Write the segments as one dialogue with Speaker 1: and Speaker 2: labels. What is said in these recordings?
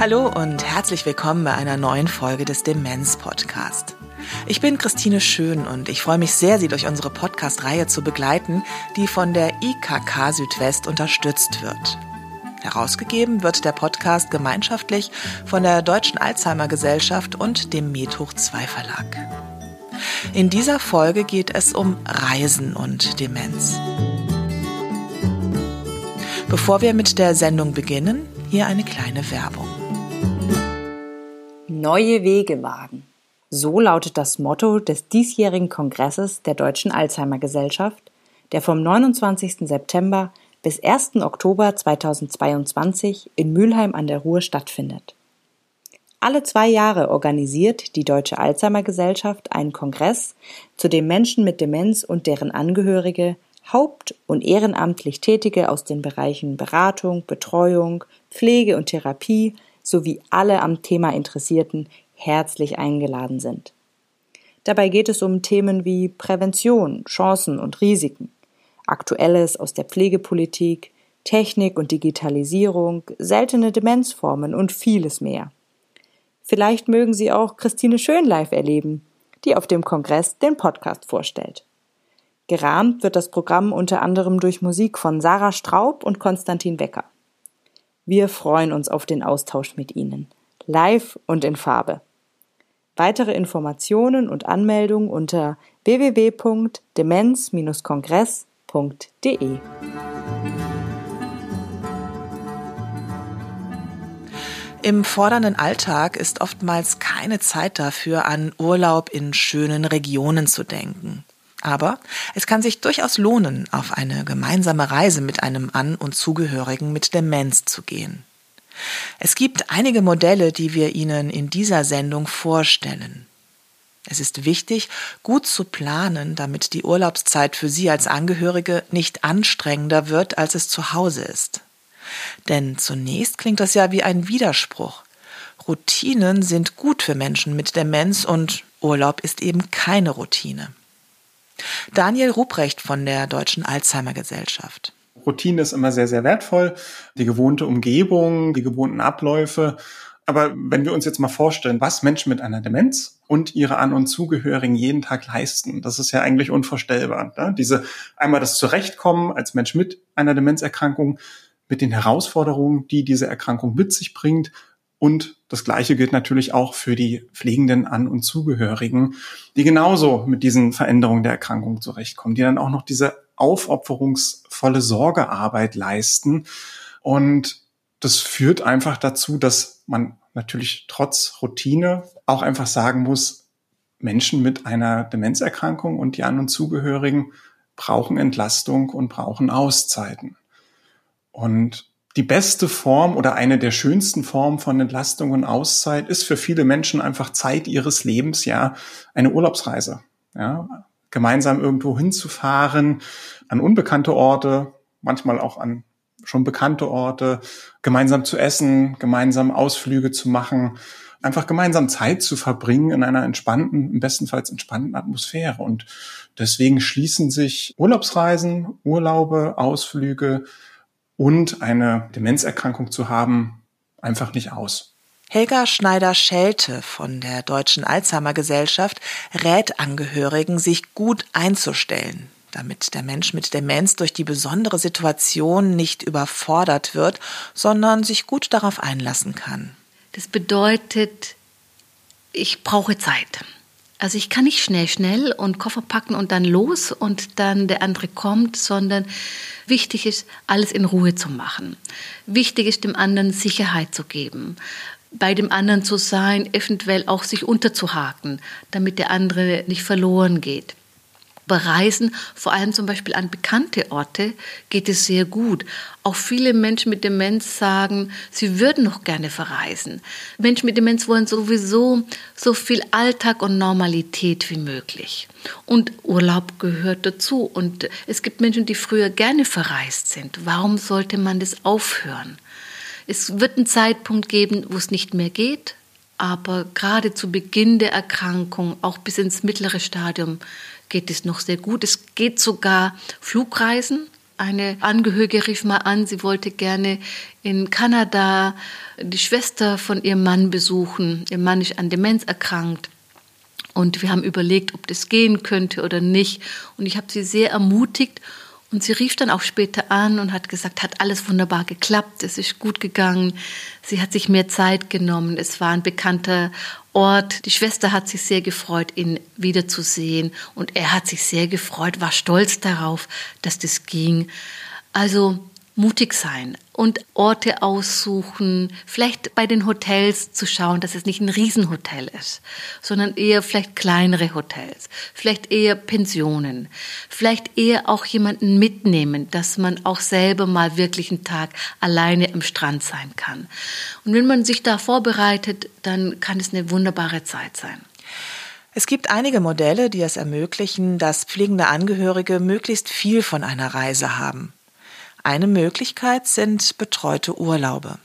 Speaker 1: Hallo und herzlich willkommen bei einer neuen Folge des Demenz Podcast. Ich bin Christine Schön und ich freue mich sehr, Sie durch unsere Podcast-Reihe zu begleiten, die von der IKK Südwest unterstützt wird. Herausgegeben wird der Podcast gemeinschaftlich von der Deutschen Alzheimer Gesellschaft und dem Medhoch 2 Verlag. In dieser Folge geht es um Reisen und Demenz. Bevor wir mit der Sendung beginnen, hier eine kleine Werbung.
Speaker 2: Neue Wege wagen. So lautet das Motto des diesjährigen Kongresses der Deutschen Alzheimer Gesellschaft, der vom 29. September bis 1. Oktober 2022 in Mülheim an der Ruhr stattfindet. Alle zwei Jahre organisiert die Deutsche Alzheimer Gesellschaft einen Kongress, zu dem Menschen mit Demenz und deren Angehörige, haupt- und ehrenamtlich Tätige aus den Bereichen Beratung, Betreuung, Pflege und Therapie sowie alle am Thema Interessierten herzlich eingeladen sind. Dabei geht es um Themen wie Prävention, Chancen und Risiken, Aktuelles aus der Pflegepolitik, Technik und Digitalisierung, seltene Demenzformen und vieles mehr. Vielleicht mögen Sie auch Christine Schön live erleben, die auf dem Kongress den Podcast vorstellt. Gerahmt wird das Programm unter anderem durch Musik von Sarah Straub und Konstantin Wecker. Wir freuen uns auf den Austausch mit Ihnen, live und in Farbe. Weitere Informationen und Anmeldungen unter www.demenz-kongress.de.
Speaker 1: Im fordernden Alltag ist oftmals keine Zeit dafür, an Urlaub in schönen Regionen zu denken. Aber es kann sich durchaus lohnen, auf eine gemeinsame Reise mit einem An- und Zugehörigen mit Demenz zu gehen. Es gibt einige Modelle, die wir Ihnen in dieser Sendung vorstellen. Es ist wichtig, gut zu planen, damit die Urlaubszeit für Sie als Angehörige nicht anstrengender wird, als es zu Hause ist. Denn zunächst klingt das ja wie ein Widerspruch. Routinen sind gut für Menschen mit Demenz und Urlaub ist eben keine Routine. Daniel Ruprecht von der Deutschen Alzheimer Gesellschaft.
Speaker 3: Routine ist immer sehr, sehr wertvoll. Die gewohnte Umgebung, die gewohnten Abläufe. Aber wenn wir uns jetzt mal vorstellen, was Menschen mit einer Demenz und ihre An- und Zugehörigen jeden Tag leisten, das ist ja eigentlich unvorstellbar. Ne? Diese einmal das Zurechtkommen als Mensch mit einer Demenzerkrankung, mit den Herausforderungen, die diese Erkrankung mit sich bringt und das Gleiche gilt natürlich auch für die pflegenden An- und Zugehörigen, die genauso mit diesen Veränderungen der Erkrankung zurechtkommen, die dann auch noch diese aufopferungsvolle Sorgearbeit leisten. Und das führt einfach dazu, dass man natürlich trotz Routine auch einfach sagen muss, Menschen mit einer Demenzerkrankung und die An- und Zugehörigen brauchen Entlastung und brauchen Auszeiten. Und die beste Form oder eine der schönsten Formen von Entlastung und Auszeit ist für viele Menschen einfach Zeit ihres Lebens, ja, eine Urlaubsreise. Ja, gemeinsam irgendwo hinzufahren, an unbekannte Orte, manchmal auch an schon bekannte Orte, gemeinsam zu essen, gemeinsam Ausflüge zu machen, einfach gemeinsam Zeit zu verbringen in einer entspannten, im bestenfalls entspannten Atmosphäre. Und deswegen schließen sich Urlaubsreisen, Urlaube, Ausflüge und eine Demenzerkrankung zu haben, einfach nicht aus.
Speaker 1: Helga Schneider-Schelte von der Deutschen Alzheimer Gesellschaft rät Angehörigen, sich gut einzustellen, damit der Mensch mit Demenz durch die besondere Situation nicht überfordert wird, sondern sich gut darauf einlassen kann.
Speaker 4: Das bedeutet, ich brauche Zeit. Also ich kann nicht schnell, schnell und Koffer packen und dann los und dann der andere kommt, sondern wichtig ist, alles in Ruhe zu machen. Wichtig ist, dem anderen Sicherheit zu geben, bei dem anderen zu sein, eventuell auch sich unterzuhaken, damit der andere nicht verloren geht. Bereisen, vor allem zum Beispiel an bekannte Orte, geht es sehr gut. Auch viele Menschen mit Demenz sagen, sie würden noch gerne verreisen. Menschen mit Demenz wollen sowieso so viel Alltag und Normalität wie möglich. Und Urlaub gehört dazu. Und es gibt Menschen, die früher gerne verreist sind. Warum sollte man das aufhören? Es wird einen Zeitpunkt geben, wo es nicht mehr geht. Aber gerade zu Beginn der Erkrankung, auch bis ins mittlere Stadium, geht es noch sehr gut. Es geht sogar Flugreisen. Eine Angehörige rief mal an, sie wollte gerne in Kanada die Schwester von ihrem Mann besuchen. Ihr Mann ist an Demenz erkrankt. Und wir haben überlegt, ob das gehen könnte oder nicht. Und ich habe sie sehr ermutigt. Und sie rief dann auch später an und hat gesagt, hat alles wunderbar geklappt, es ist gut gegangen. Sie hat sich mehr Zeit genommen. Es war ein bekannter Ort. Die Schwester hat sich sehr gefreut, ihn wiederzusehen. Und er hat sich sehr gefreut, war stolz darauf, dass das ging. Also mutig sein und Orte aussuchen, vielleicht bei den Hotels zu schauen, dass es nicht ein Riesenhotel ist, sondern eher vielleicht kleinere Hotels, vielleicht eher Pensionen, vielleicht eher auch jemanden mitnehmen, dass man auch selber mal wirklich einen Tag alleine am Strand sein kann. Und wenn man sich da vorbereitet, dann kann es eine wunderbare Zeit sein.
Speaker 1: Es gibt einige Modelle, die es ermöglichen, dass pflegende Angehörige möglichst viel von einer Reise haben. Eine Möglichkeit sind betreute Urlaube.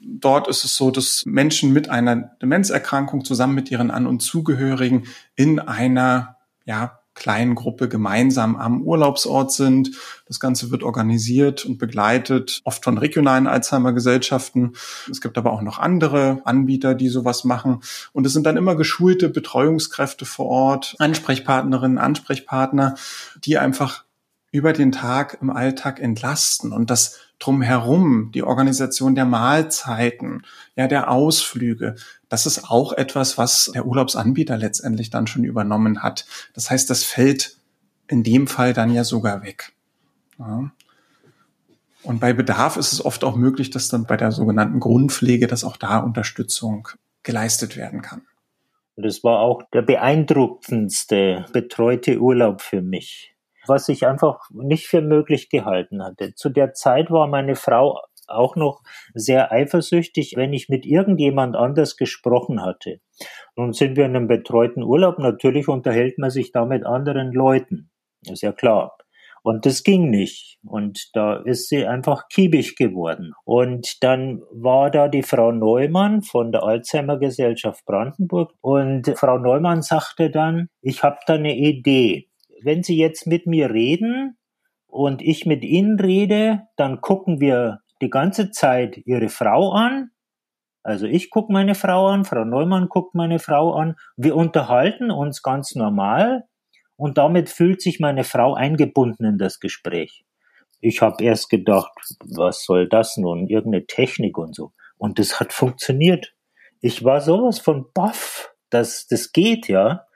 Speaker 3: Dort ist es so, dass Menschen mit einer Demenzerkrankung zusammen mit ihren An- und Zugehörigen in einer ja, kleinen Gruppe gemeinsam am Urlaubsort sind. Das Ganze wird organisiert und begleitet, oft von regionalen Alzheimer-Gesellschaften. Es gibt aber auch noch andere Anbieter, die sowas machen. Und es sind dann immer geschulte Betreuungskräfte vor Ort, Ansprechpartnerinnen, Ansprechpartner, die einfach über den Tag im Alltag entlasten und das drumherum, die Organisation der Mahlzeiten, ja, der Ausflüge, das ist auch etwas, was der Urlaubsanbieter letztendlich dann schon übernommen hat. Das heißt, das fällt in dem Fall dann ja sogar weg. Ja. Und bei Bedarf ist es oft auch möglich, dass dann bei der sogenannten Grundpflege, dass auch da Unterstützung geleistet werden kann.
Speaker 5: Das war auch der beeindruckendste betreute Urlaub für mich was ich einfach nicht für möglich gehalten hatte. Zu der Zeit war meine Frau auch noch sehr eifersüchtig, wenn ich mit irgendjemand anders gesprochen hatte. Nun sind wir in einem betreuten Urlaub. Natürlich unterhält man sich da mit anderen Leuten. Ist ja klar. Und das ging nicht. Und da ist sie einfach kiebig geworden. Und dann war da die Frau Neumann von der Alzheimer Gesellschaft Brandenburg. Und Frau Neumann sagte dann, ich habe da eine Idee wenn Sie jetzt mit mir reden und ich mit Ihnen rede, dann gucken wir die ganze Zeit Ihre Frau an. Also ich gucke meine Frau an, Frau Neumann guckt meine Frau an. Wir unterhalten uns ganz normal und damit fühlt sich meine Frau eingebunden in das Gespräch. Ich habe erst gedacht, was soll das nun? Irgendeine Technik und so. Und das hat funktioniert. Ich war sowas von baff, dass das geht, ja.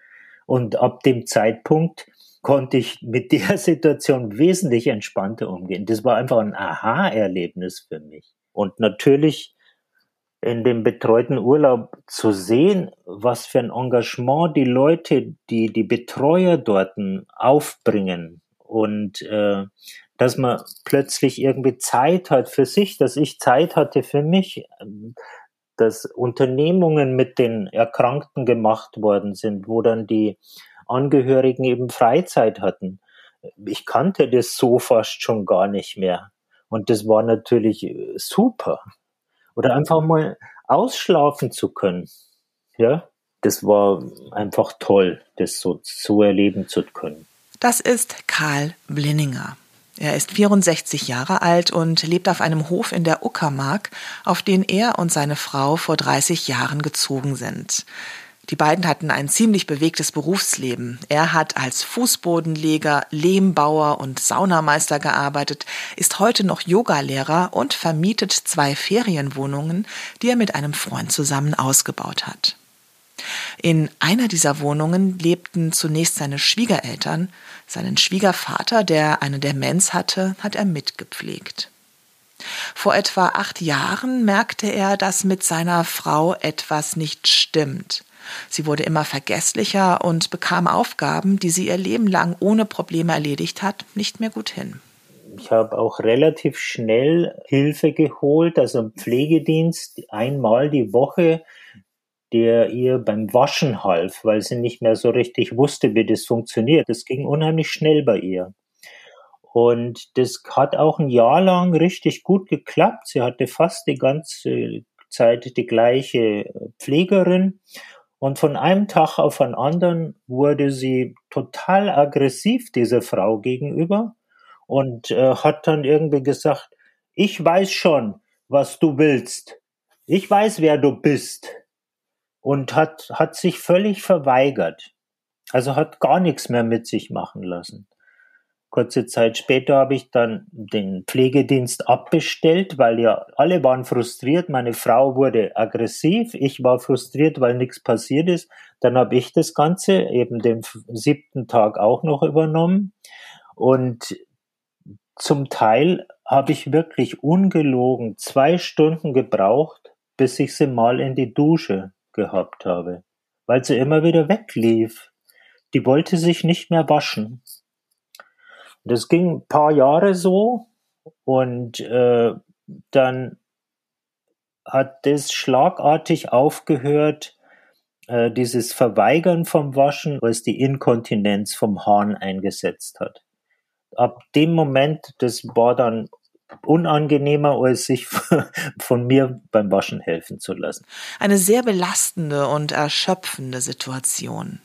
Speaker 5: Und ab dem Zeitpunkt konnte ich mit der Situation wesentlich entspannter umgehen. Das war einfach ein Aha-Erlebnis für mich. Und natürlich in dem betreuten Urlaub zu sehen, was für ein Engagement die Leute, die die Betreuer dort aufbringen und äh, dass man plötzlich irgendwie Zeit hat für sich, dass ich Zeit hatte für mich, dass Unternehmungen mit den Erkrankten gemacht worden sind, wo dann die Angehörigen eben Freizeit hatten. Ich kannte das so fast schon gar nicht mehr. Und das war natürlich äh, super. Oder einfach mal ausschlafen zu können. Ja, das war einfach toll, das so, so erleben zu können.
Speaker 1: Das ist Karl Blinninger. Er ist 64 Jahre alt und lebt auf einem Hof in der Uckermark, auf den er und seine Frau vor 30 Jahren gezogen sind. Die beiden hatten ein ziemlich bewegtes Berufsleben. Er hat als Fußbodenleger, Lehmbauer und Saunameister gearbeitet, ist heute noch Yogalehrer und vermietet zwei Ferienwohnungen, die er mit einem Freund zusammen ausgebaut hat. In einer dieser Wohnungen lebten zunächst seine Schwiegereltern. Seinen Schwiegervater, der eine Demenz hatte, hat er mitgepflegt. Vor etwa acht Jahren merkte er, dass mit seiner Frau etwas nicht stimmt. Sie wurde immer vergesslicher und bekam Aufgaben, die sie ihr Leben lang ohne Probleme erledigt hat, nicht mehr gut hin.
Speaker 5: Ich habe auch relativ schnell Hilfe geholt, also einen Pflegedienst einmal die Woche, der ihr beim Waschen half, weil sie nicht mehr so richtig wusste, wie das funktioniert. Das ging unheimlich schnell bei ihr. Und das hat auch ein Jahr lang richtig gut geklappt. Sie hatte fast die ganze Zeit die gleiche Pflegerin und von einem Tag auf den anderen wurde sie total aggressiv dieser Frau gegenüber und äh, hat dann irgendwie gesagt, ich weiß schon, was du willst. Ich weiß, wer du bist. Und hat, hat sich völlig verweigert. Also hat gar nichts mehr mit sich machen lassen. Kurze Zeit später habe ich dann den Pflegedienst abbestellt, weil ja alle waren frustriert. Meine Frau wurde aggressiv, ich war frustriert, weil nichts passiert ist. Dann habe ich das Ganze eben den siebten Tag auch noch übernommen. Und zum Teil habe ich wirklich ungelogen zwei Stunden gebraucht, bis ich sie mal in die Dusche gehabt habe, weil sie immer wieder weglief. Die wollte sich nicht mehr waschen. Das ging ein paar Jahre so und äh, dann hat das schlagartig aufgehört, äh, dieses Verweigern vom Waschen, was die Inkontinenz vom Hahn eingesetzt hat. Ab dem Moment, das war dann unangenehmer, als sich von mir beim Waschen helfen zu lassen.
Speaker 1: Eine sehr belastende und erschöpfende Situation.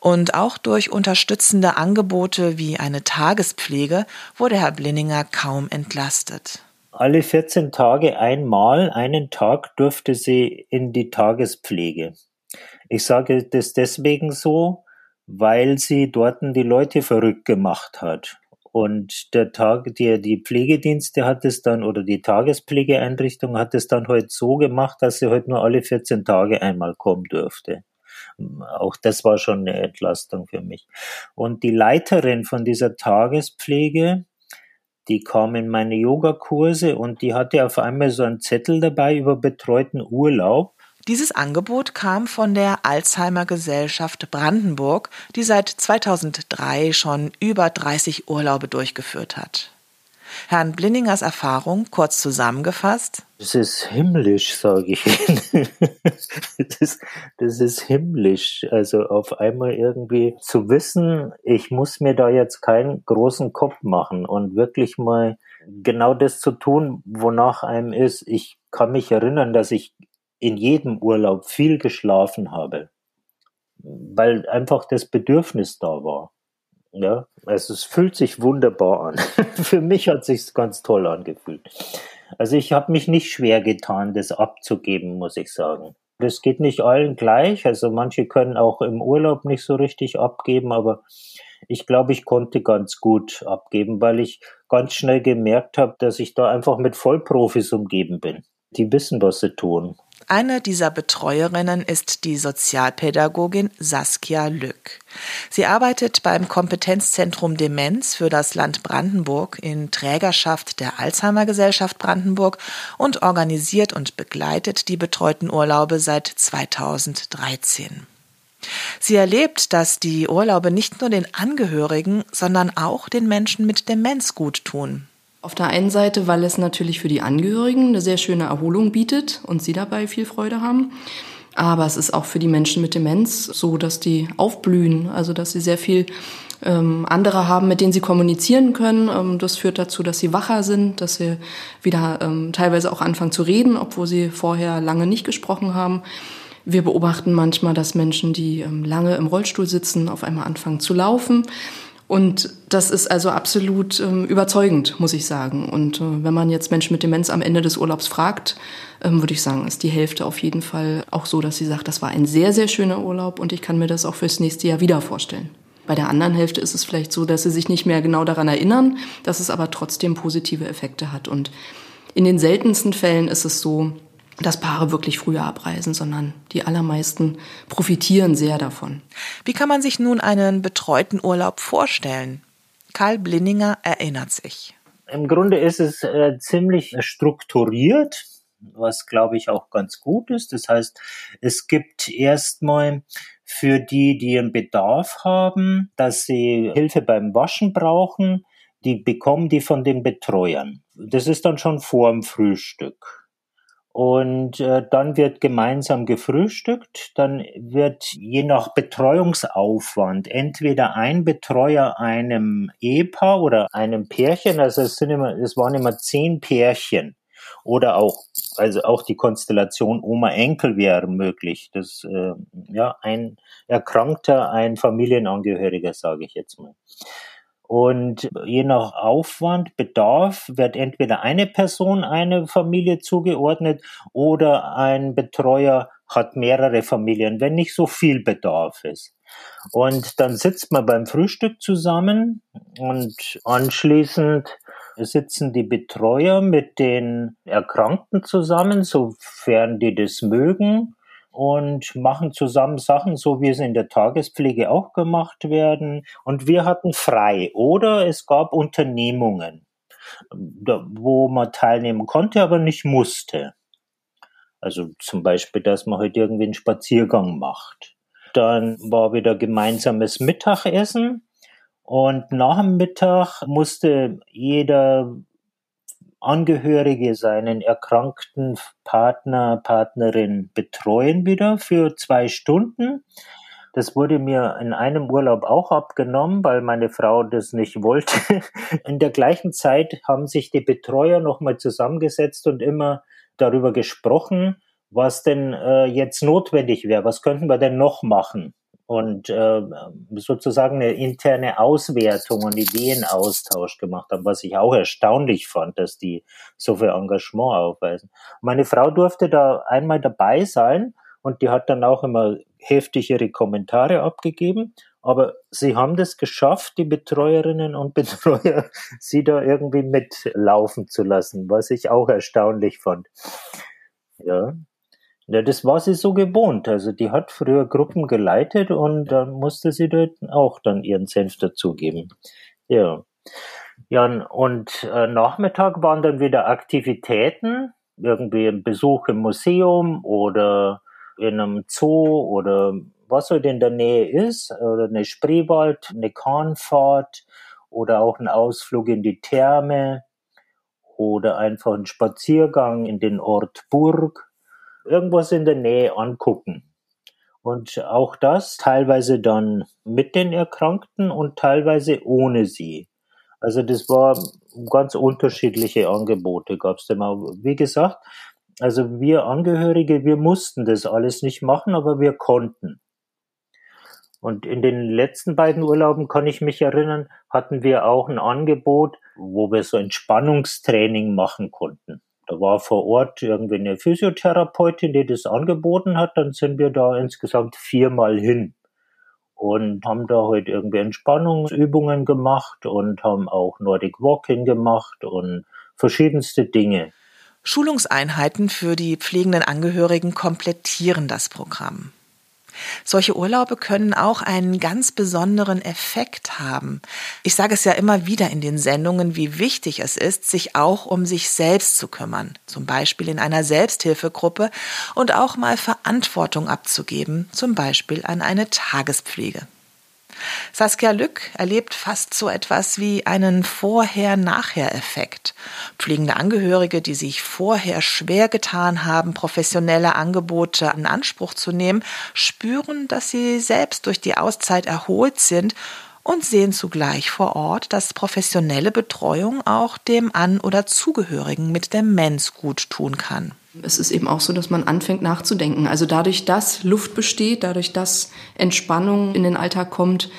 Speaker 1: Und auch durch unterstützende Angebote wie eine Tagespflege wurde Herr Blinninger kaum entlastet.
Speaker 5: Alle 14 Tage einmal, einen Tag durfte sie in die Tagespflege. Ich sage das deswegen so, weil sie dort die Leute verrückt gemacht hat. Und der Tag, der, die Pflegedienste hat es dann, oder die Tagespflegeeinrichtung hat es dann heute halt so gemacht, dass sie heute halt nur alle 14 Tage einmal kommen durfte. Auch das war schon eine Entlastung für mich. Und die Leiterin von dieser Tagespflege, die kam in meine Yogakurse und die hatte auf einmal so einen Zettel dabei über betreuten Urlaub.
Speaker 1: Dieses Angebot kam von der Alzheimer Gesellschaft Brandenburg, die seit 2003 schon über 30 Urlaube durchgeführt hat. Herrn Blinningers Erfahrung kurz zusammengefasst?
Speaker 5: Das ist himmlisch, sage ich Ihnen. das, ist, das ist himmlisch. Also auf einmal irgendwie zu wissen, ich muss mir da jetzt keinen großen Kopf machen und wirklich mal genau das zu tun, wonach einem ist. Ich kann mich erinnern, dass ich in jedem Urlaub viel geschlafen habe, weil einfach das Bedürfnis da war. Ja, also es fühlt sich wunderbar an. Für mich hat sich ganz toll angefühlt. Also ich habe mich nicht schwer getan, das abzugeben, muss ich sagen. Das geht nicht allen gleich. Also manche können auch im Urlaub nicht so richtig abgeben, aber ich glaube, ich konnte ganz gut abgeben, weil ich ganz schnell gemerkt habe, dass ich da einfach mit Vollprofis umgeben bin. Die wissen, was sie tun.
Speaker 1: Eine dieser Betreuerinnen ist die Sozialpädagogin Saskia Lück. Sie arbeitet beim Kompetenzzentrum Demenz für das Land Brandenburg in Trägerschaft der Alzheimer Gesellschaft Brandenburg und organisiert und begleitet die betreuten Urlaube seit 2013. Sie erlebt, dass die Urlaube nicht nur den Angehörigen, sondern auch den Menschen mit Demenz gut tun.
Speaker 6: Auf der einen Seite, weil es natürlich für die Angehörigen eine sehr schöne Erholung bietet und sie dabei viel Freude haben. Aber es ist auch für die Menschen mit Demenz so, dass die aufblühen, also dass sie sehr viel ähm, andere haben, mit denen sie kommunizieren können. Ähm, das führt dazu, dass sie wacher sind, dass sie wieder ähm, teilweise auch anfangen zu reden, obwohl sie vorher lange nicht gesprochen haben. Wir beobachten manchmal, dass Menschen, die ähm, lange im Rollstuhl sitzen, auf einmal anfangen zu laufen. Und das ist also absolut ähm, überzeugend, muss ich sagen. Und äh, wenn man jetzt Menschen mit Demenz am Ende des Urlaubs fragt, ähm, würde ich sagen, ist die Hälfte auf jeden Fall auch so, dass sie sagt, das war ein sehr, sehr schöner Urlaub und ich kann mir das auch fürs nächste Jahr wieder vorstellen. Bei der anderen Hälfte ist es vielleicht so, dass sie sich nicht mehr genau daran erinnern, dass es aber trotzdem positive Effekte hat. Und in den seltensten Fällen ist es so, dass Paare wirklich früher abreisen, sondern die allermeisten profitieren sehr davon.
Speaker 1: Wie kann man sich nun einen betreuten Urlaub vorstellen? Karl Blinninger erinnert sich.
Speaker 5: Im Grunde ist es äh, ziemlich strukturiert, was glaube ich auch ganz gut ist. Das heißt, es gibt erstmal für die, die einen Bedarf haben, dass sie Hilfe beim Waschen brauchen, die bekommen die von den Betreuern. Das ist dann schon vor dem Frühstück. Und äh, dann wird gemeinsam gefrühstückt. Dann wird je nach Betreuungsaufwand entweder ein Betreuer einem Ehepaar oder einem Pärchen, also es sind immer, es waren immer zehn Pärchen oder auch, also auch die Konstellation Oma-Enkel wäre möglich. Das, äh, ja, ein Erkrankter, ein Familienangehöriger, sage ich jetzt mal. Und je nach Aufwand, Bedarf wird entweder eine Person eine Familie zugeordnet oder ein Betreuer hat mehrere Familien, wenn nicht so viel Bedarf ist. Und dann sitzt man beim Frühstück zusammen und anschließend sitzen die Betreuer mit den Erkrankten zusammen, sofern die das mögen und machen zusammen Sachen, so wie es in der Tagespflege auch gemacht werden. Und wir hatten frei. Oder es gab Unternehmungen, wo man teilnehmen konnte, aber nicht musste. Also zum Beispiel, dass man halt irgendwie einen Spaziergang macht. Dann war wieder gemeinsames Mittagessen. Und nach dem Mittag musste jeder Angehörige seinen erkrankten Partner, Partnerin betreuen wieder für zwei Stunden. Das wurde mir in einem Urlaub auch abgenommen, weil meine Frau das nicht wollte. In der gleichen Zeit haben sich die Betreuer nochmal zusammengesetzt und immer darüber gesprochen, was denn äh, jetzt notwendig wäre. Was könnten wir denn noch machen? Und äh, sozusagen eine interne Auswertung und Ideenaustausch gemacht haben, was ich auch erstaunlich fand, dass die so viel Engagement aufweisen. Meine Frau durfte da einmal dabei sein und die hat dann auch immer heftig ihre Kommentare abgegeben. Aber sie haben das geschafft, die Betreuerinnen und Betreuer, sie da irgendwie mitlaufen zu lassen, was ich auch erstaunlich fand. Ja, ja, das war sie so gewohnt. Also die hat früher Gruppen geleitet und dann musste sie dort auch dann ihren Senf dazugeben. Ja. Ja, und äh, Nachmittag waren dann wieder Aktivitäten, irgendwie ein Besuch im Museum oder in einem Zoo oder was halt in der Nähe ist, oder eine Spreewald, eine Kahnfahrt oder auch ein Ausflug in die Therme oder einfach ein Spaziergang in den Ort Burg irgendwas in der Nähe angucken. Und auch das teilweise dann mit den Erkrankten und teilweise ohne sie. Also das war ganz unterschiedliche Angebote gab es immer. Wie gesagt, also wir Angehörige, wir mussten das alles nicht machen, aber wir konnten. Und in den letzten beiden Urlauben kann ich mich erinnern, hatten wir auch ein Angebot, wo wir so Entspannungstraining machen konnten. Da war vor Ort irgendwie eine Physiotherapeutin, die das angeboten hat. Dann sind wir da insgesamt viermal hin und haben da heute halt irgendwie Entspannungsübungen gemacht und haben auch Nordic Walking gemacht und verschiedenste Dinge.
Speaker 1: Schulungseinheiten für die pflegenden Angehörigen komplettieren das Programm. Solche Urlaube können auch einen ganz besonderen Effekt haben. Ich sage es ja immer wieder in den Sendungen, wie wichtig es ist, sich auch um sich selbst zu kümmern, zum Beispiel in einer Selbsthilfegruppe und auch mal Verantwortung abzugeben, zum Beispiel an eine Tagespflege. Saskia Lück erlebt fast so etwas wie einen Vorher-Nachher-Effekt. Pflegende Angehörige, die sich vorher schwer getan haben, professionelle Angebote in Anspruch zu nehmen, spüren, dass sie selbst durch die Auszeit erholt sind und sehen zugleich vor Ort, dass professionelle Betreuung auch dem An- oder Zugehörigen mit Demenz gut tun kann.
Speaker 6: Es ist eben auch so, dass man anfängt nachzudenken. Also dadurch, dass Luft besteht, dadurch, dass Entspannung in den Alltag kommt,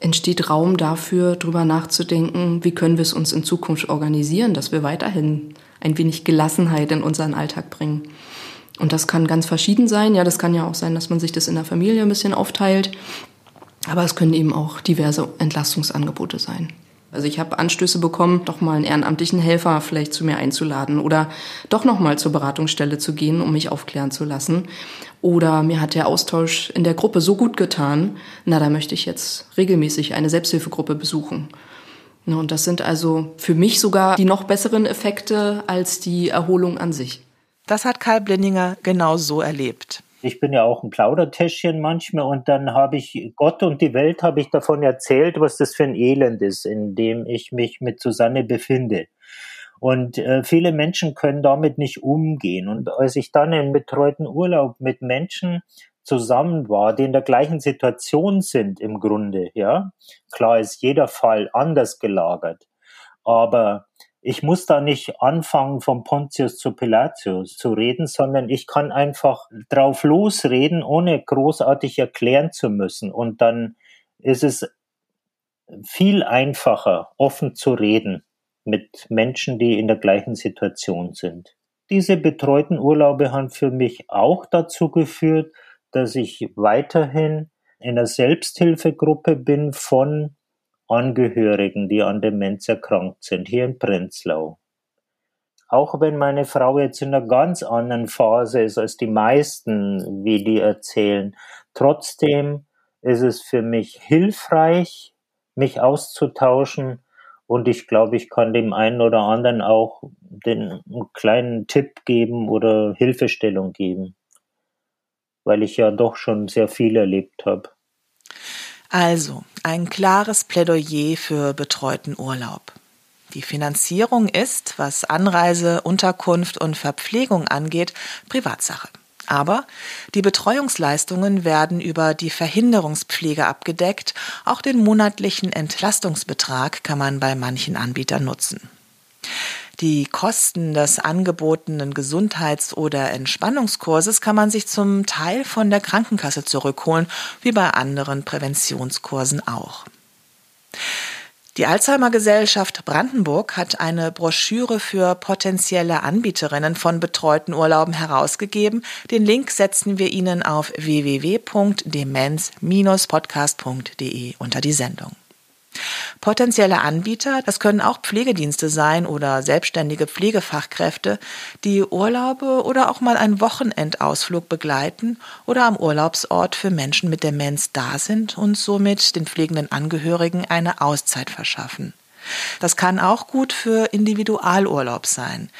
Speaker 6: entsteht Raum dafür, darüber nachzudenken, wie können wir es uns in Zukunft organisieren, dass wir weiterhin ein wenig Gelassenheit in unseren Alltag bringen. Und das kann ganz verschieden sein. Ja, das kann ja auch sein, dass man sich das in der Familie ein bisschen aufteilt. Aber es können eben auch diverse Entlastungsangebote sein. Also ich habe Anstöße bekommen, doch mal einen ehrenamtlichen Helfer vielleicht zu mir einzuladen oder doch noch mal zur Beratungsstelle zu gehen, um mich aufklären zu lassen. Oder mir hat der Austausch in der Gruppe so gut getan, na, da möchte ich jetzt regelmäßig eine Selbsthilfegruppe besuchen. Und das sind also für mich sogar die noch besseren Effekte als die Erholung an sich.
Speaker 1: Das hat Karl Blindinger genau so erlebt
Speaker 5: ich bin ja auch ein Plaudertäschchen manchmal und dann habe ich Gott und die Welt habe ich davon erzählt, was das für ein Elend ist, in dem ich mich mit Susanne befinde. Und äh, viele Menschen können damit nicht umgehen. Und als ich dann im betreuten Urlaub mit Menschen zusammen war, die in der gleichen Situation sind im Grunde, ja, klar ist jeder Fall anders gelagert, aber ich muss da nicht anfangen, von Pontius zu Pilatius zu reden, sondern ich kann einfach drauf losreden, ohne großartig erklären zu müssen. Und dann ist es viel einfacher, offen zu reden mit Menschen, die in der gleichen Situation sind. Diese betreuten Urlaube haben für mich auch dazu geführt, dass ich weiterhin in einer Selbsthilfegruppe bin von Angehörigen, die an Demenz erkrankt sind, hier in Prenzlau. Auch wenn meine Frau jetzt in einer ganz anderen Phase ist als die meisten, wie die erzählen, trotzdem ist es für mich hilfreich, mich auszutauschen und ich glaube, ich kann dem einen oder anderen auch den kleinen Tipp geben oder Hilfestellung geben, weil ich ja doch schon sehr viel erlebt habe.
Speaker 1: Also, ein klares Plädoyer für betreuten Urlaub. Die Finanzierung ist, was Anreise, Unterkunft und Verpflegung angeht, Privatsache. Aber die Betreuungsleistungen werden über die Verhinderungspflege abgedeckt. Auch den monatlichen Entlastungsbetrag kann man bei manchen Anbietern nutzen. Die Kosten des angebotenen Gesundheits- oder Entspannungskurses kann man sich zum Teil von der Krankenkasse zurückholen, wie bei anderen Präventionskursen auch. Die Alzheimer Gesellschaft Brandenburg hat eine Broschüre für potenzielle Anbieterinnen von betreuten Urlauben herausgegeben. Den Link setzen wir Ihnen auf www.demenz-podcast.de unter die Sendung. Potenzielle Anbieter, das können auch Pflegedienste sein oder selbstständige Pflegefachkräfte, die Urlaube oder auch mal einen Wochenendausflug begleiten oder am Urlaubsort für Menschen mit Demenz da sind und somit den pflegenden Angehörigen eine Auszeit verschaffen. Das kann auch gut für Individualurlaub sein.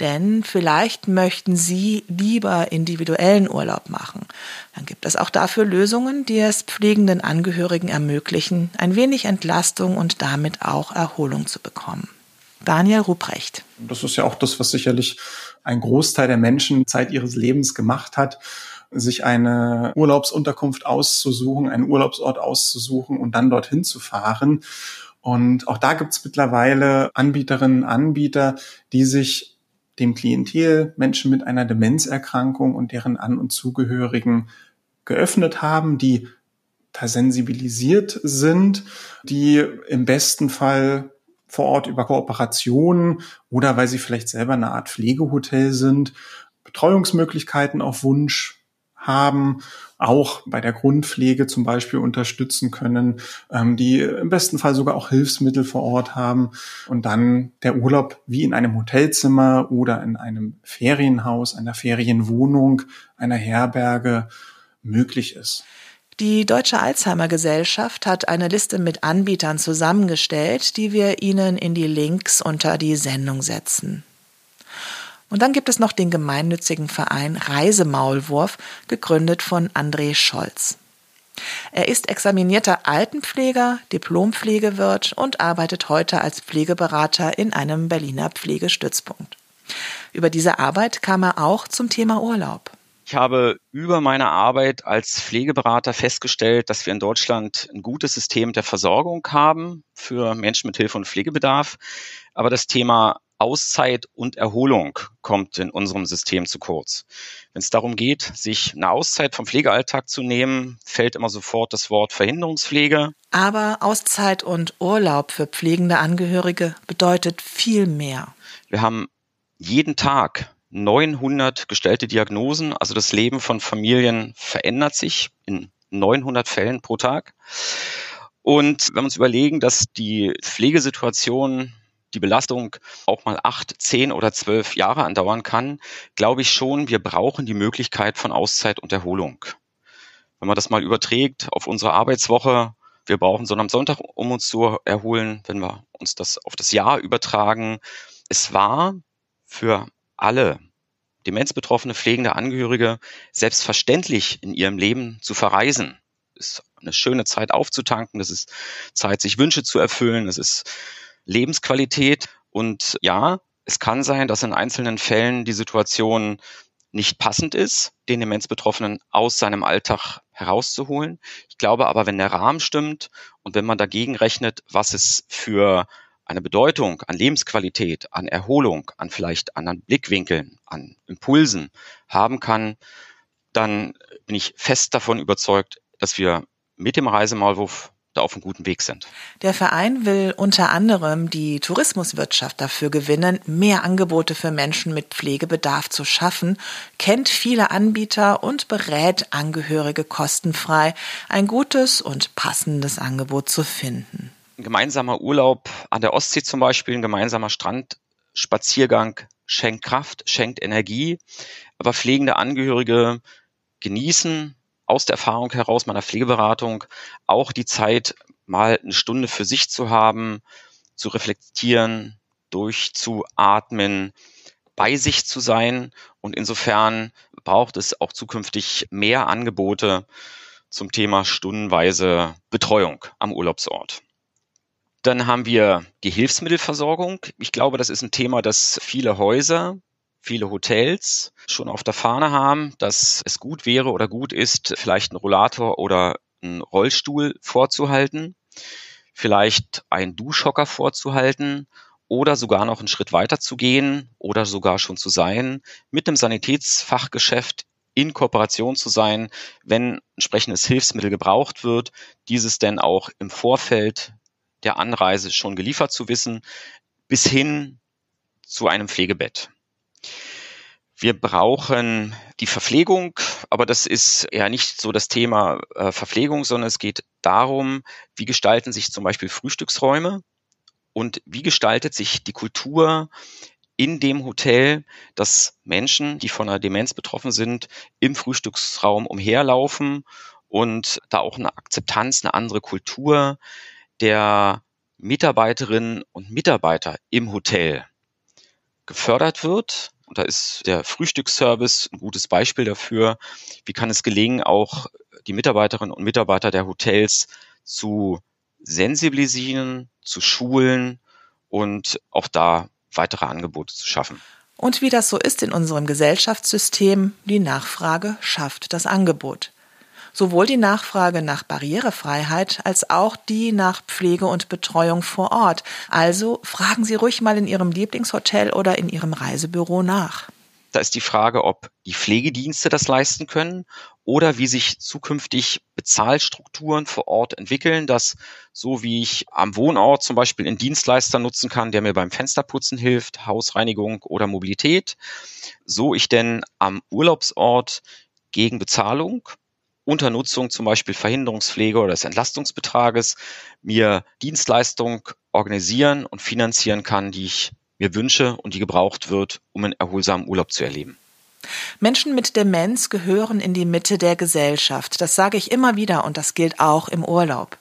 Speaker 1: Denn vielleicht möchten Sie lieber individuellen Urlaub machen. Dann gibt es auch dafür Lösungen, die es pflegenden Angehörigen ermöglichen, ein wenig Entlastung und damit auch Erholung zu bekommen. Daniel Ruprecht.
Speaker 3: Das ist ja auch das, was sicherlich ein Großteil der Menschen Zeit ihres Lebens gemacht hat, sich eine Urlaubsunterkunft auszusuchen, einen Urlaubsort auszusuchen und dann dorthin zu fahren. Und auch da gibt es mittlerweile Anbieterinnen, Anbieter, die sich dem Klientel, Menschen mit einer Demenzerkrankung und deren An- und Zugehörigen geöffnet haben, die da sensibilisiert sind, die im besten Fall vor Ort über Kooperationen oder weil sie vielleicht selber eine Art Pflegehotel sind, Betreuungsmöglichkeiten auf Wunsch haben, auch bei der Grundpflege zum Beispiel unterstützen können, ähm, die im besten Fall sogar auch Hilfsmittel vor Ort haben und dann der Urlaub wie in einem Hotelzimmer oder in einem Ferienhaus, einer Ferienwohnung, einer Herberge möglich ist.
Speaker 1: Die Deutsche Alzheimer Gesellschaft hat eine Liste mit Anbietern zusammengestellt, die wir Ihnen in die Links unter die Sendung setzen. Und dann gibt es noch den gemeinnützigen Verein Reisemaulwurf, gegründet von André Scholz. Er ist examinierter Altenpfleger, Diplompflegewirt und arbeitet heute als Pflegeberater in einem Berliner Pflegestützpunkt. Über diese Arbeit kam er auch zum Thema Urlaub.
Speaker 7: Ich habe über meine Arbeit als Pflegeberater festgestellt, dass wir in Deutschland ein gutes System der Versorgung haben für Menschen mit Hilfe und Pflegebedarf. Aber das Thema Auszeit und Erholung kommt in unserem System zu kurz. Wenn es darum geht, sich eine Auszeit vom Pflegealltag zu nehmen, fällt immer sofort das Wort Verhinderungspflege.
Speaker 1: Aber Auszeit und Urlaub für pflegende Angehörige bedeutet viel mehr.
Speaker 7: Wir haben jeden Tag 900 gestellte Diagnosen. Also das Leben von Familien verändert sich in 900 Fällen pro Tag. Und wenn wir uns überlegen, dass die Pflegesituation die Belastung auch mal acht, zehn oder zwölf Jahre andauern kann, glaube ich schon, wir brauchen die Möglichkeit von Auszeit und Erholung. Wenn man das mal überträgt auf unsere Arbeitswoche, wir brauchen so am Sonntag, um uns zu erholen, wenn wir uns das auf das Jahr übertragen. Es war für alle demenzbetroffene pflegende Angehörige selbstverständlich in ihrem Leben zu verreisen. Es ist eine schöne Zeit aufzutanken, es ist Zeit, sich Wünsche zu erfüllen, es ist Lebensqualität. Und ja, es kann sein, dass in einzelnen Fällen die Situation nicht passend ist, den Demenzbetroffenen aus seinem Alltag herauszuholen. Ich glaube aber, wenn der Rahmen stimmt und wenn man dagegen rechnet, was es für eine Bedeutung an Lebensqualität, an Erholung, an vielleicht anderen Blickwinkeln, an Impulsen haben kann, dann bin ich fest davon überzeugt, dass wir mit dem Reisemaulwurf da auf einem guten Weg sind.
Speaker 1: Der Verein will unter anderem die Tourismuswirtschaft dafür gewinnen, mehr Angebote für Menschen mit Pflegebedarf zu schaffen, kennt viele Anbieter und berät Angehörige kostenfrei, ein gutes und passendes Angebot zu finden.
Speaker 7: Ein gemeinsamer Urlaub an der Ostsee zum Beispiel, ein gemeinsamer Strandspaziergang schenkt Kraft, schenkt Energie, aber pflegende Angehörige genießen aus der Erfahrung heraus meiner Pflegeberatung auch die Zeit, mal eine Stunde für sich zu haben, zu reflektieren, durchzuatmen, bei sich zu sein. Und insofern braucht es auch zukünftig mehr Angebote zum Thema stundenweise Betreuung am Urlaubsort. Dann haben wir die Hilfsmittelversorgung. Ich glaube, das ist ein Thema, das viele Häuser viele Hotels schon auf der Fahne haben, dass es gut wäre oder gut ist, vielleicht einen Rollator oder einen Rollstuhl vorzuhalten, vielleicht einen Duschhocker vorzuhalten oder sogar noch einen Schritt weiter zu gehen oder sogar schon zu sein, mit einem Sanitätsfachgeschäft in Kooperation zu sein, wenn entsprechendes Hilfsmittel gebraucht wird, dieses denn auch im Vorfeld der Anreise schon geliefert zu wissen, bis hin zu einem Pflegebett. Wir brauchen die Verpflegung, aber das ist ja nicht so das Thema äh, Verpflegung, sondern es geht darum, wie gestalten sich zum Beispiel Frühstücksräume und wie gestaltet sich die Kultur in dem Hotel, dass Menschen, die von einer Demenz betroffen sind, im Frühstücksraum umherlaufen und da auch eine Akzeptanz, eine andere Kultur der Mitarbeiterinnen und Mitarbeiter im Hotel gefördert wird und da ist der Frühstücksservice ein gutes Beispiel dafür. Wie kann es gelingen, auch die Mitarbeiterinnen und Mitarbeiter der Hotels zu sensibilisieren, zu schulen und auch da weitere Angebote zu schaffen.
Speaker 1: Und wie das so ist in unserem Gesellschaftssystem, die Nachfrage schafft das Angebot. Sowohl die Nachfrage nach Barrierefreiheit als auch die nach Pflege und Betreuung vor Ort. Also fragen Sie ruhig mal in Ihrem Lieblingshotel oder in Ihrem Reisebüro nach.
Speaker 7: Da ist die Frage, ob die Pflegedienste das leisten können oder wie sich zukünftig Bezahlstrukturen vor Ort entwickeln, dass so wie ich am Wohnort zum Beispiel einen Dienstleister nutzen kann, der mir beim Fensterputzen hilft, Hausreinigung oder Mobilität, so ich denn am Urlaubsort gegen Bezahlung unter Nutzung zum Beispiel Verhinderungspflege oder des Entlastungsbetrages mir Dienstleistung organisieren und finanzieren kann, die ich mir wünsche und die gebraucht wird, um einen erholsamen Urlaub zu erleben.
Speaker 1: Menschen mit Demenz gehören in die Mitte der Gesellschaft. Das sage ich immer wieder und das gilt auch im Urlaub.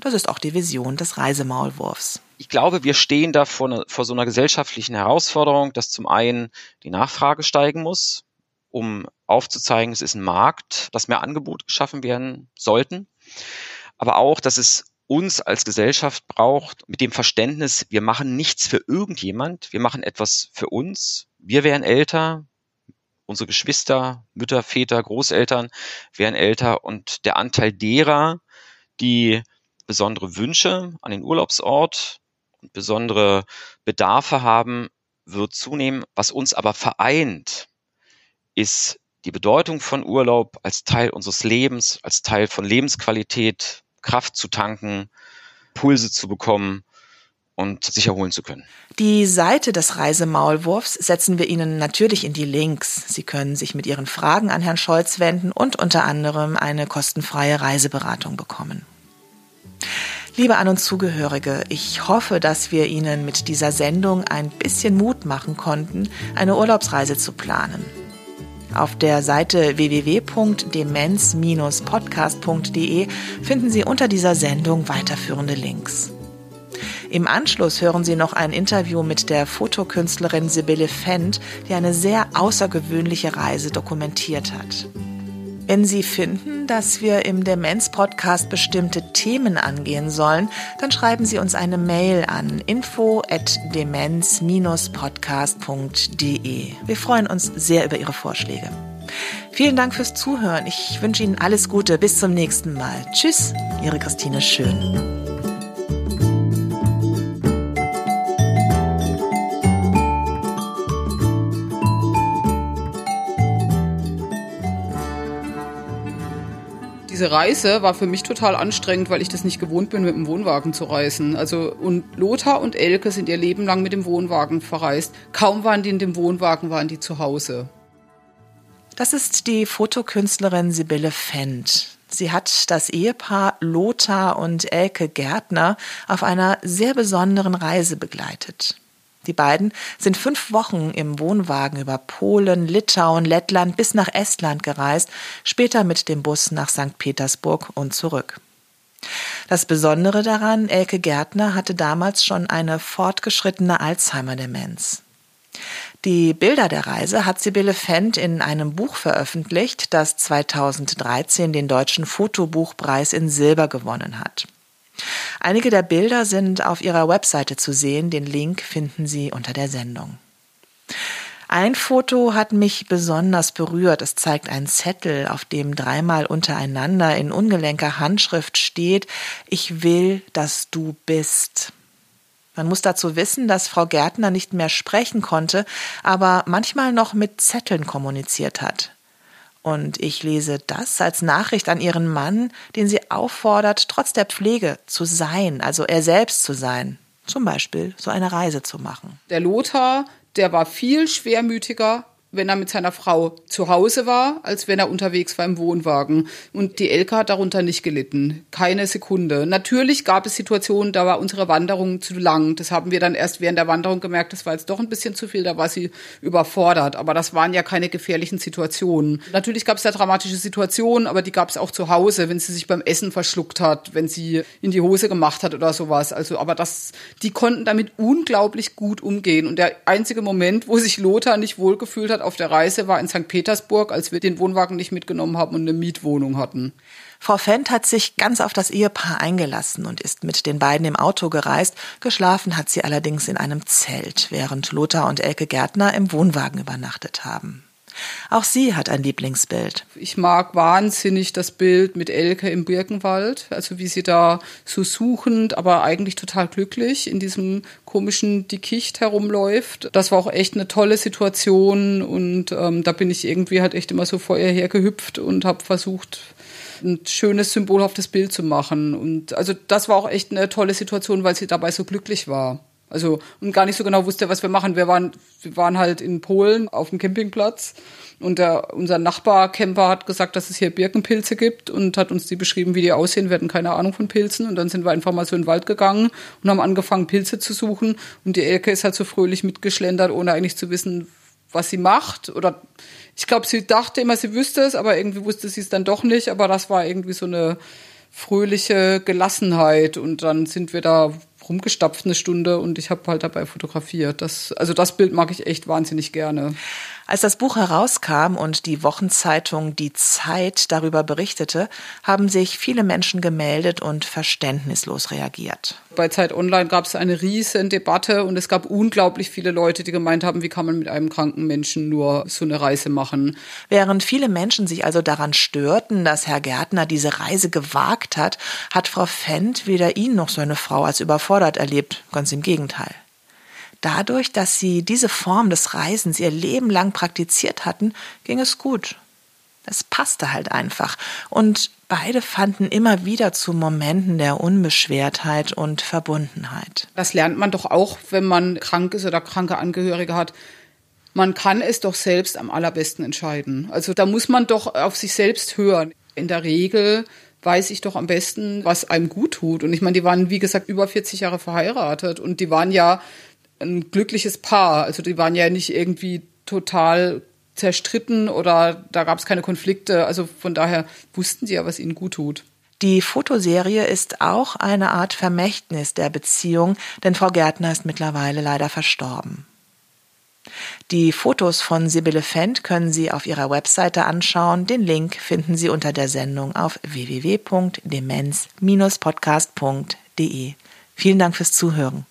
Speaker 1: Das ist auch die Vision des Reisemaulwurfs.
Speaker 7: Ich glaube, wir stehen da vor, vor so einer gesellschaftlichen Herausforderung, dass zum einen die Nachfrage steigen muss, um aufzuzeigen, es ist ein Markt, dass mehr Angebote geschaffen werden sollten, aber auch, dass es uns als Gesellschaft braucht mit dem Verständnis, wir machen nichts für irgendjemand, wir machen etwas für uns. Wir werden älter, unsere Geschwister, Mütter, Väter, Großeltern werden älter und der Anteil derer, die besondere Wünsche an den Urlaubsort und besondere Bedarfe haben, wird zunehmen. Was uns aber vereint, ist die Bedeutung von Urlaub als Teil unseres Lebens, als Teil von Lebensqualität, Kraft zu tanken, Pulse zu bekommen und sich erholen zu können.
Speaker 1: Die Seite des Reisemaulwurfs setzen wir Ihnen natürlich in die Links. Sie können sich mit Ihren Fragen an Herrn Scholz wenden und unter anderem eine kostenfreie Reiseberatung bekommen. Liebe An- und Zugehörige, ich hoffe, dass wir Ihnen mit dieser Sendung ein bisschen Mut machen konnten, eine Urlaubsreise zu planen. Auf der Seite www.demenz-podcast.de finden Sie unter dieser Sendung weiterführende Links. Im Anschluss hören Sie noch ein Interview mit der Fotokünstlerin Sibylle Fendt, die eine sehr außergewöhnliche Reise dokumentiert hat. Wenn Sie finden, dass wir im Demenz-Podcast bestimmte Themen angehen sollen, dann schreiben Sie uns eine Mail an info@demenz-podcast.de. Wir freuen uns sehr über Ihre Vorschläge. Vielen Dank fürs Zuhören. Ich wünsche Ihnen alles Gute. Bis zum nächsten Mal. Tschüss, Ihre Christine Schön.
Speaker 8: Diese Reise war für mich total anstrengend, weil ich das nicht gewohnt bin, mit dem Wohnwagen zu reisen. Also und Lothar und Elke sind ihr Leben lang mit dem Wohnwagen verreist. Kaum waren die in dem Wohnwagen, waren die zu Hause.
Speaker 1: Das ist die Fotokünstlerin Sibylle Fendt. Sie hat das Ehepaar Lothar und Elke Gärtner auf einer sehr besonderen Reise begleitet. Die beiden sind fünf Wochen im Wohnwagen über Polen, Litauen, Lettland bis nach Estland gereist, später mit dem Bus nach St. Petersburg und zurück. Das Besondere daran, Elke Gärtner hatte damals schon eine fortgeschrittene Alzheimer-Demenz. Die Bilder der Reise hat Sibylle Fendt in einem Buch veröffentlicht, das 2013 den Deutschen Fotobuchpreis in Silber gewonnen hat. Einige der Bilder sind auf ihrer Webseite zu sehen, den Link finden Sie unter der Sendung. Ein Foto hat mich besonders berührt. Es zeigt einen Zettel, auf dem dreimal untereinander in ungelenker Handschrift steht, ich will, dass du bist. Man muss dazu wissen, dass Frau Gärtner nicht mehr sprechen konnte, aber manchmal noch mit Zetteln kommuniziert hat. Und ich lese das als Nachricht an ihren Mann, den sie auffordert, trotz der Pflege zu sein, also er selbst zu sein. Zum Beispiel so eine Reise zu machen.
Speaker 8: Der Lothar, der war viel schwermütiger wenn er mit seiner Frau zu Hause war, als wenn er unterwegs war im Wohnwagen. Und die Elke hat darunter nicht gelitten. Keine Sekunde. Natürlich gab es Situationen, da war unsere Wanderung zu lang. Das haben wir dann erst während der Wanderung gemerkt, das war jetzt doch ein bisschen zu viel, da war sie überfordert. Aber das waren ja keine gefährlichen Situationen. Natürlich gab es da dramatische Situationen, aber die gab es auch zu Hause, wenn sie sich beim Essen verschluckt hat, wenn sie in die Hose gemacht hat oder sowas. Also, aber das, die konnten damit unglaublich gut umgehen. Und der einzige Moment, wo sich Lothar nicht wohlgefühlt hat, auf der Reise war in St. Petersburg, als wir den Wohnwagen nicht mitgenommen haben und eine Mietwohnung hatten.
Speaker 1: Frau Fendt hat sich ganz auf das Ehepaar eingelassen und ist mit den beiden im Auto gereist. Geschlafen hat sie allerdings in einem Zelt, während Lothar und Elke Gärtner im Wohnwagen übernachtet haben. Auch sie hat ein Lieblingsbild.
Speaker 8: Ich mag wahnsinnig das Bild mit Elke im Birkenwald, also wie sie da so suchend, aber eigentlich total glücklich in diesem komischen Dickicht herumläuft. Das war auch echt eine tolle Situation und ähm, da bin ich irgendwie halt echt immer so vor ihr hergehüpft und habe versucht, ein schönes symbolhaftes Bild zu machen. Und also das war auch echt eine tolle Situation, weil sie dabei so glücklich war. Also und gar nicht so genau wusste, was wir machen. Wir waren, wir waren halt in Polen auf dem Campingplatz und der, unser Nachbarcamper hat gesagt, dass es hier Birkenpilze gibt und hat uns die beschrieben, wie die aussehen. Wir hatten keine Ahnung von Pilzen und dann sind wir einfach mal so in den Wald gegangen und haben angefangen, Pilze zu suchen. Und die Elke ist halt so fröhlich mitgeschlendert, ohne eigentlich zu wissen, was sie macht. Oder ich glaube, sie dachte immer, sie wüsste es, aber irgendwie wusste sie es dann doch nicht. Aber das war irgendwie so eine fröhliche Gelassenheit. Und dann sind wir da rumgestapft eine Stunde und ich habe halt dabei fotografiert. Das, also das Bild mag ich echt wahnsinnig gerne.
Speaker 1: Als das Buch herauskam und die Wochenzeitung Die Zeit darüber berichtete, haben sich viele Menschen gemeldet und verständnislos reagiert.
Speaker 8: Bei Zeit Online gab es eine riesen Debatte und es gab unglaublich viele Leute, die gemeint haben, wie kann man mit einem kranken Menschen nur so eine Reise machen.
Speaker 1: Während viele Menschen sich also daran störten, dass Herr Gärtner diese Reise gewagt hat, hat Frau Fendt weder ihn noch seine Frau als überfordert erlebt, ganz im Gegenteil. Dadurch, dass sie diese Form des Reisens ihr Leben lang praktiziert hatten, ging es gut. Es passte halt einfach. Und beide fanden immer wieder zu Momenten der Unbeschwertheit und Verbundenheit.
Speaker 8: Das lernt man doch auch, wenn man krank ist oder kranke Angehörige hat. Man kann es doch selbst am allerbesten entscheiden. Also da muss man doch auf sich selbst hören. In der Regel weiß ich doch am besten, was einem gut tut. Und ich meine, die waren, wie gesagt, über 40 Jahre verheiratet und die waren ja ein glückliches Paar. Also die waren ja nicht irgendwie total zerstritten oder da gab es keine Konflikte. Also von daher wussten sie ja, was ihnen gut tut.
Speaker 1: Die Fotoserie ist auch eine Art Vermächtnis der Beziehung, denn Frau Gärtner ist mittlerweile leider verstorben. Die Fotos von Sibylle Fendt können Sie auf ihrer Webseite anschauen. Den Link finden Sie unter der Sendung auf www.demenz-podcast.de. Vielen Dank fürs Zuhören.